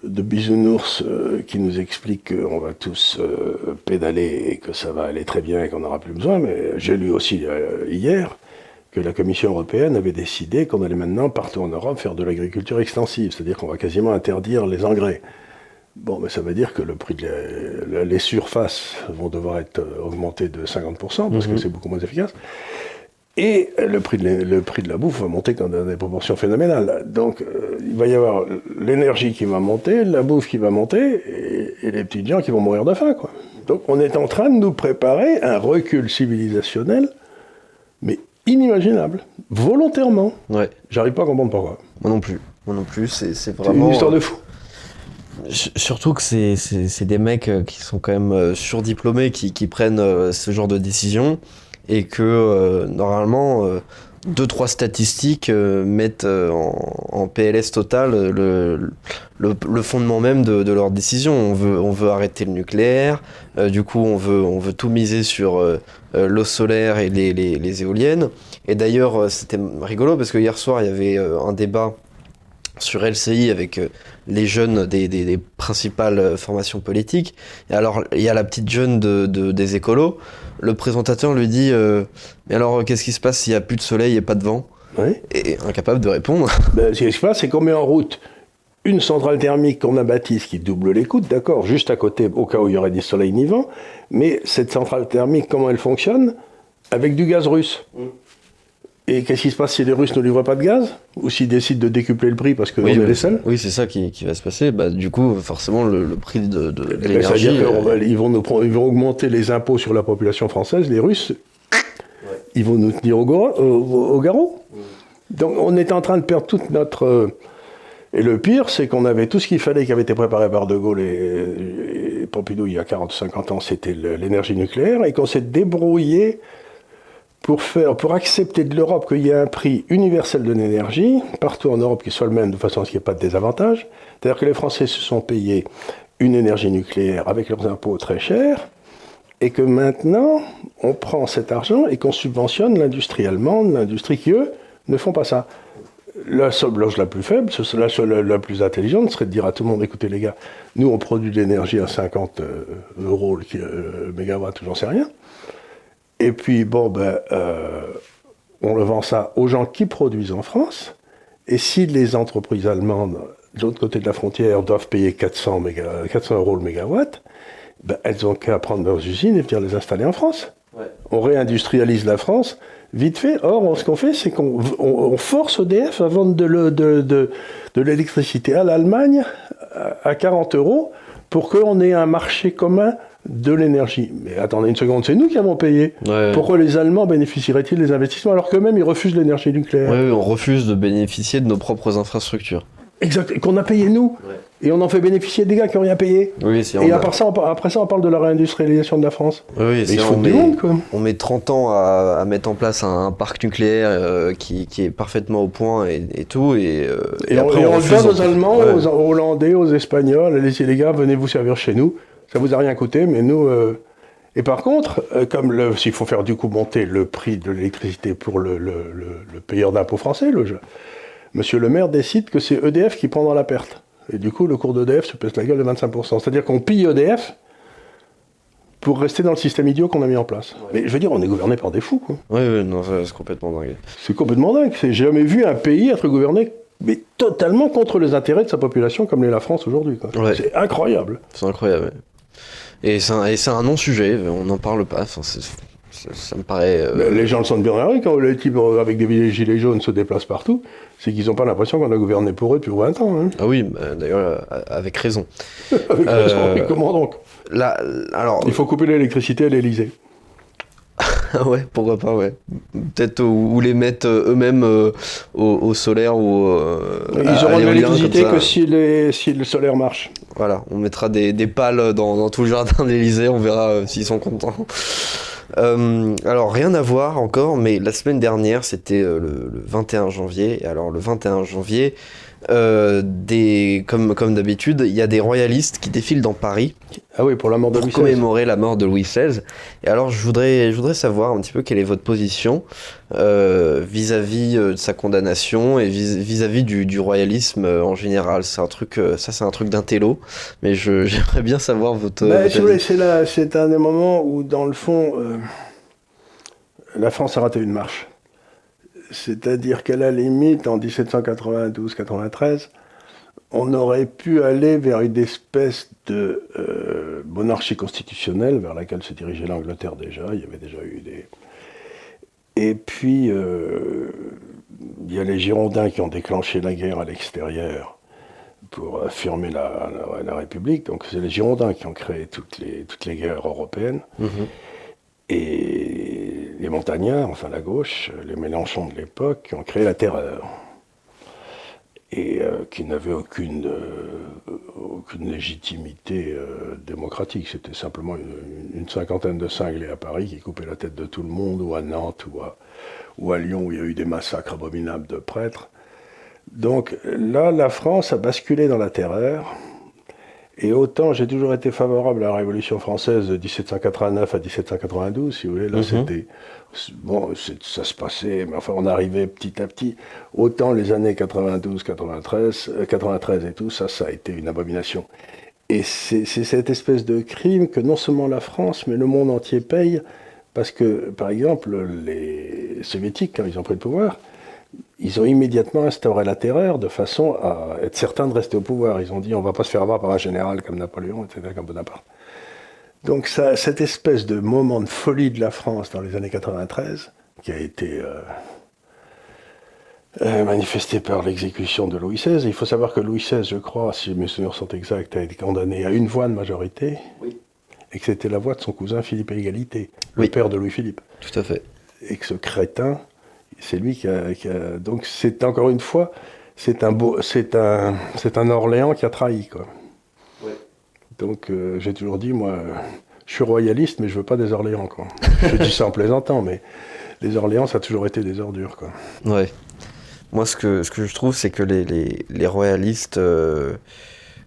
de bisounours euh, qui nous explique qu'on va tous euh, pédaler et que ça va aller très bien et qu'on n'aura plus besoin. Mais j'ai lu aussi euh, hier que la Commission européenne avait décidé qu'on allait maintenant, partout en Europe, faire de l'agriculture extensive, c'est-à-dire qu'on va quasiment interdire les engrais. Bon, mais ça veut dire que le prix de les surfaces vont devoir être augmentées de 50%, parce que c'est beaucoup moins efficace. Et le prix, de la, le prix de la bouffe va monter dans des proportions phénoménales. Donc, euh, il va y avoir l'énergie qui va monter, la bouffe qui va monter, et, et les petits gens qui vont mourir de faim. Quoi. Donc, on est en train de nous préparer un recul civilisationnel, mais inimaginable, volontairement. Ouais, J'arrive pas à comprendre pourquoi. moi non plus. Moi non plus, c'est vraiment. une histoire de fou. S- Surtout que c'est- des mecs euh, qui sont quand même euh, surdiplômés qui, qui prennent euh, ce genre de décision et que euh, normalement euh, deux trois statistiques euh, mettent en, PLS total le, le, fondement même de, leur décision. On veut, on veut arrêter le nucléaire, du coup on veut, on veut tout miser sur l'eau solaire et les, les, les éoliennes. Et d'ailleurs c'était rigolo parce que hier soir il y avait un débat sur LCI avec euh, les jeunes des, des- des principales euh, formations politiques. Et alors, il y a la petite jeune de, de- des écolos. Le présentateur lui dit euh, Mais alors, qu'est-ce qui se passe s'il n'y a plus de soleil et pas de vent? Oui. Et incapable de répondre. Ben, ce qui se passe, c'est qu'on met en route une centrale thermique qu'on a bâtie, ce qui double les coûts, d'accord, juste à côté, au cas où il y aurait ni soleil ni vent. Mais cette centrale thermique, comment elle fonctionne? Avec du gaz russe. Et qu'est-ce qui se passe si les Russes ne livrent pas de gaz Ou s'ils décident de décupler le prix parce qu'on est bah, les seuls oui, c'est ça qui, qui va se passer. Bah, du coup, forcément, le, le prix de, de- de Eh ben, l'énergie. euh, vont, nous ils vont augmenter les impôts sur la population française, les Russes, ils vont nous tenir au, gora- au- au garrot. Donc on est en train de perdre toute notre... euh, Et le pire, c'est qu'on avait tout ce qu'il fallait qui avait été préparé par De Gaulle et, et Pompidou il y a 40 ou 50 ans, c'était l'énergie nucléaire, et qu'on s'est débrouillé pour, faire, pour accepter de l'Europe qu'il y ait un prix universel de l'énergie, partout en Europe qui soit le même, de façon à ce qu'il n'y ait pas de désavantage. C'est-à-dire que les Français se sont payés une énergie nucléaire avec leurs impôts très chers, et que maintenant, on prend cet argent et qu'on subventionne l'industrie allemande, l'industrie qui, eux, ne font pas ça. La seule loge la plus faible, la seule la plus intelligente, serait de dire à tout le monde, écoutez les gars, nous on produit de l'énergie à 50 euh, euros le, euh, le mégawatt, j'en sais rien. Et puis, bon, ben, euh, on le vend ça aux gens qui produisent en France. Et si les entreprises allemandes, de l'autre côté de la frontière, doivent payer 400, méga- 400 euros le mégawatt, ben, elles ont qu'à prendre leurs usines et venir les installer en France. Ouais. On réindustrialise la France vite fait. Or, on- ce qu'on fait, c'est qu'on on- on force EDF à vendre de le- de- de- de l'électricité à l'Allemagne à- à 40 euros pour qu'on ait un marché commun de l'énergie. Mais attendez une seconde, c'est nous qui avons payé. ouais. Pourquoi les Allemands bénéficieraient-ils des investissements alors qu'eux-mêmes ils refusent l'énergie nucléaire Ouais, on refuse de bénéficier de nos propres infrastructures. Exact, qu'on a payé nous. Et on en fait bénéficier des gars qui n'ont rien payé. Oui, on Et après ça, on, après ça, on parle de la réindustrialisation de la France. Oui, il on met- monde, quoi. On met 30 ans à, à mettre en place un, un parc nucléaire euh, qui, qui est parfaitement au point et, et tout. Et, euh, Et, on, et on le refuse donne aux Allemands, Ouais. aux, aux Hollandais, aux Espagnols. Allez-y les gars, venez vous servir chez nous. Ça vous a rien coûté, mais nous... euh, Et par contre, euh, comme le- s'il faut faire du coup monter le prix de l'électricité pour le, le- le- payeur d'impôts français, le Monsieur le maire décide que c'est EDF qui prendra la perte. Et du coup, le cours d'EDF se pèse la gueule de 25%. C'est-à-dire qu'on pille EDF pour rester dans le système idiot qu'on a mis en place. Mais je veux dire, on est gouverné par des fous, quoi. Oui, oui, non, c'est complètement dingue. C'est complètement dingue. J'ai jamais vu un pays être gouverné mais totalement contre les intérêts de sa population comme l'est la France aujourd'hui. Ouais. C'est incroyable. C'est incroyable. Et c'est un, non-sujet, on n'en parle pas. Enfin, c'est- ça, ça me paraît. euh, Les gens le sentent bien quand les types euh, avec des gilets jaunes se déplacent partout. C'est qu'ils n'ont pas l'impression qu'on a gouverné pour eux depuis 20 ans. hein. Ah oui, bah, d'ailleurs, euh, avec raison. Avec Euh, raison. Mais comment donc? Là, alors, Il faut couper l'électricité à l'Elysée. Ouais, pourquoi pas, ouais. Peut-être ou, ou les mettre euh, eux-mêmes euh, au, au solaire ou euh, Ils auront de l'électricité que si, les- si le solaire marche. Voilà, on mettra des, des pales dans, dans tout le jardin d'Elysée, on verra euh, s'ils sont contents. Alors, rien à voir encore, mais la semaine dernière, c'était le, le 21 janvier. Alors, le 21 janvier, euh, des, comme, comme d'habitude, il y a des royalistes qui défilent dans Paris Ah oui, pour la mort de pour Louis XVI. commémorer la mort de Louis XVI. Et alors, je voudrais, je voudrais savoir un petit peu quelle est votre position euh, vis-à-vis euh, de sa condamnation et vis- vis-à-vis du, du royalisme en général. C'est un truc, ça c'est un truc d'intello, mais j'aimerais bien savoir votre. Bah, votre si c'est un des moments où, dans le fond, euh, la France a raté une marche. C'est-à-dire qu'à la limite, en 1792-93, on aurait pu aller vers une espèce de euh, monarchie constitutionnelle vers laquelle se dirigeait l'Angleterre déjà. Il y avait déjà eu des. Et puis, euh, il y a les Girondins qui ont déclenché la guerre à l'extérieur pour affirmer la, la- la République. Donc, c'est les Girondins qui ont créé toutes les, toutes les guerres européennes. Mhm. Et les montagnards, enfin la gauche, les Mélenchons de l'époque, qui ont créé la terreur. Et euh, qui n'avaient aucune, euh, légitimité euh, démocratique. C'était simplement une, cinquantaine de cinglés à Paris qui coupaient la tête de tout le monde, ou à Nantes, ou à Lyon, où il y a eu des massacres abominables de prêtres. Donc là, la France a basculé dans la terreur. Et autant j'ai toujours été favorable à la Révolution française de 1789 à 1792, si vous voulez, là Mhm. c'était. Bon, ça se passait, mais enfin on arrivait petit à petit. Autant les années 92, 93, euh, 93 et tout, ça, ça a été une abomination. Et c'est cette espèce de crime que non seulement la France, mais le monde entier paye, parce que, par exemple, les soviétiques, quand ils ont pris le pouvoir, ils ont immédiatement instauré la terreur de façon à être certains de rester au pouvoir. Ils ont dit on va pas se faire avoir par un général comme Napoléon, etc., comme Bonaparte. Donc ça, cette espèce de moment de folie de la France dans les années 93, qui a été euh, euh, manifesté par l'exécution de Louis XVI, il faut savoir que Louis XVI, je crois, si mes souvenirs sont exacts, a été condamné à une voix de majorité, Oui. et que c'était la voix de son cousin Philippe Égalité, le Oui. père de Louis-Philippe Tout à fait. et que ce crétin, c'est lui qui a, qui a- Donc c'est encore une fois, c'est un beau, c'est un, c'est un Orléans qui a trahi quoi. Ouais. Donc euh, j'ai toujours dit moi, je suis royaliste mais je veux pas des Orléans quoi. je dis ça en plaisantant mais les Orléans ça a toujours été des ordures quoi. Ouais. Moi, ce que, ce que je trouve, c'est que les, les, les royalistes, euh,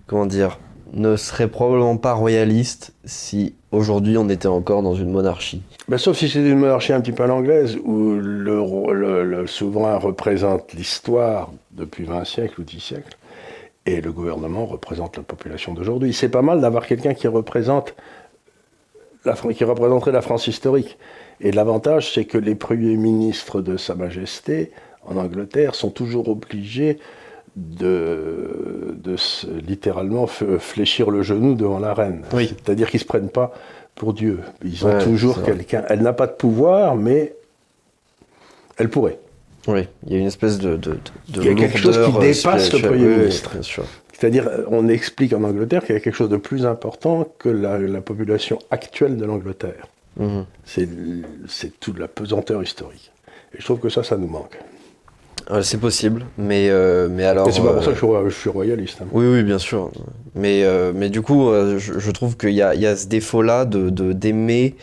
comment dire, ne seraient probablement pas royalistes si aujourd'hui on était encore dans une monarchie. Ben, sauf si c'est une monarchie un petit peu à l'anglaise, où le, souverain représente l'histoire depuis 20 siècles ou 10 siècles, et le gouvernement représente la population d'aujourd'hui. C'est pas mal d'avoir quelqu'un qui représente la, qui représenterait la France historique. Et l'avantage, c'est que les premiers ministres de Sa Majesté en Angleterre sont toujours obligés de, de se- littéralement f- fléchir le genou devant la reine. Oui. C'est-à-dire qu'ils ne se prennent pas pour Dieu. Ils ont Ouais, toujours quelqu'un. Elle n'a pas de pouvoir, mais elle pourrait. Oui, il y a une espèce de. de, de Il y a quelque chose qui euh, dépasse le. Premier Oui, ministre. bien sûr. C'est-à-dire, euh, on explique en Angleterre qu'il y a quelque chose de plus important que la, la population actuelle de l'Angleterre. Mhm. C'est c'est toute la pesanteur historique. Et je trouve que ça, ça nous manque. Euh, c'est possible, mais, euh, mais alors. C'est pas pour euh, ça que je suis, je suis royaliste. hein. Oui, oui, bien sûr. Mais, euh, mais du coup, euh, je, je trouve qu'il y a, il y a ce défaut-là de de- d'aimer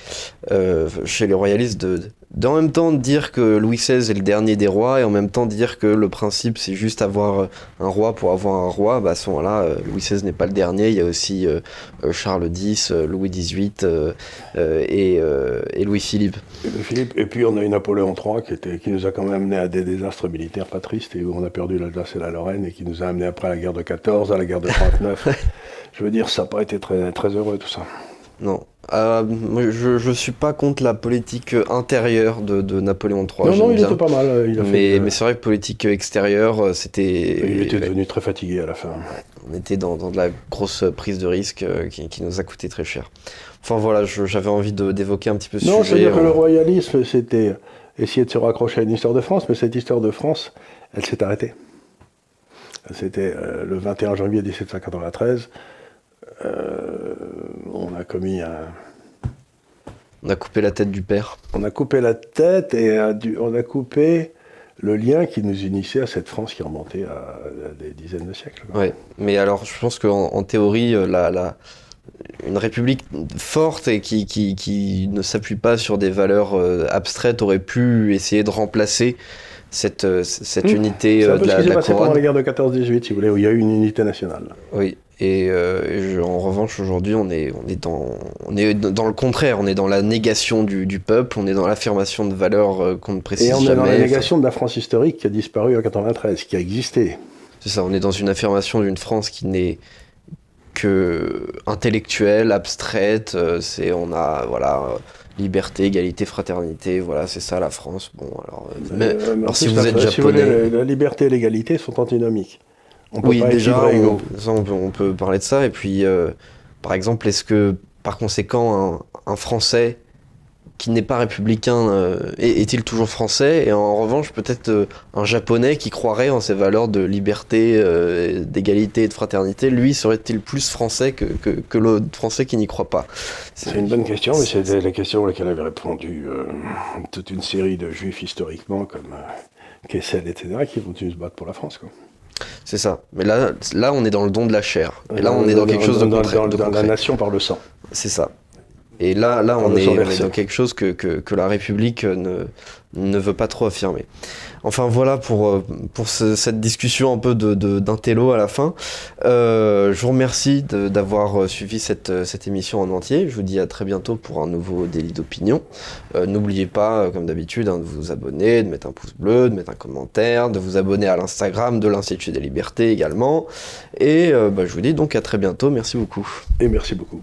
euh, chez les royalistes de d'en même temps dire que Louis XVI est le dernier des rois et en même temps dire que le principe c'est juste avoir un roi pour avoir un roi. Bah, à ce moment-là, euh, Louis XVI n'est pas le dernier. Il y a aussi euh, euh, Charles X, euh, Louis XVIII euh, euh, et, euh, et Louis-Philippe. Et, Philippe, et puis on a eu Napoléon III qui, était, qui nous a quand même amené à des désastres militaires pas tristes et où on a perdu l'Alsace et la Lorraine et qui nous a amené après à la guerre de 14, à la guerre de 39. Je veux dire, ça n'a pas été très, très heureux tout ça. Non. Euh, je ne suis pas contre la politique intérieure de, de Napoléon III. Non, non, il bien. était pas mal. euh, Il a mais c'est vrai que politique extérieure, euh, c'était. il était devenu très fatigué à la fin. On était dans, dans de la grosse prise de risque qui, qui nous a coûté très cher. Enfin voilà, je- j'avais envie d'évoquer un petit peu ce Non, sujet. c'est-à-dire que le royalisme, c'était essayer de se raccrocher à une histoire de France, mais cette histoire de France, elle s'est arrêtée. C'était euh, le 21 janvier 1793. euh, a commis un, On a coupé la tête du père. On a coupé la tête et a dû- on a coupé le lien qui nous unissait à cette France qui remontait à, à des dizaines de siècles. Ouais. Mais alors, je pense qu'en en théorie, euh, la, la- une république forte et qui, qui, qui ne s'appuie pas sur des valeurs euh, abstraites aurait pu essayer de remplacer cette, euh, cette Mmh. unité euh, de ce la, qui de s'est la passé pendant couronne. la guerre de 14-18, si vous voulez, où il y a eu une unité nationale. Oui. Et, euh, et je- en revanche, aujourd'hui, on est, on, est dans, on est dans le contraire. On est dans la négation du, du peuple, on est dans l'affirmation de valeurs euh, qu'on ne précise Et on est jamais. dans la Enfin, négation de la France historique qui a disparu en 93, qui a existé. C'est ça, on est dans une affirmation d'une France qui n'est que intellectuelle, abstraite. euh, c'est, on a, voilà, liberté, égalité, fraternité. Voilà, c'est ça la France. Bon, alors. mais- Euh, alors, si vous êtes si vous voulez, japonais- la liberté et l'égalité sont antinomiques. On peut oui, déjà, on, ça, on peut, on peut parler de ça. Et puis, euh, par exemple, est-ce que, par conséquent, un, un Français qui n'est pas républicain euh, est- est-il toujours français? Et en revanche, peut-être euh, un Japonais qui croirait en ces valeurs de liberté, euh, d'égalité et de fraternité, lui serait-il plus français que, que, que l'autre Français qui n'y croit pas? C'est une bonne question, mais c'était la question à laquelle avait répondu euh, toute une série de juifs historiquement, comme euh, Kessel, etc., qui vont se battre pour la France. Quoi. C'est ça. Mais là, là, on est dans le don de la chair. Et là, on est dans quelque chose de dans, concret. dans- de dans la nation par le sang. C'est ça. Et là, là on, est, on dans quelque chose que, que, que la République ne, ne veut pas trop affirmer. Enfin voilà pour, euh, pour ce- cette discussion un peu de, de- d'intello à la fin. Euh, je vous remercie d'avoir euh, suivi cette, euh, cette émission en entier. Je vous dis à très bientôt pour un nouveau délit d'opinion. Euh, N'oubliez pas, euh, comme d'habitude, hein, de vous abonner, de mettre un pouce bleu, de mettre un commentaire, de vous abonner à l'Instagram de l'Institut des libertés également. Et euh, bah, je vous dis donc à très bientôt. Merci beaucoup. Et merci beaucoup.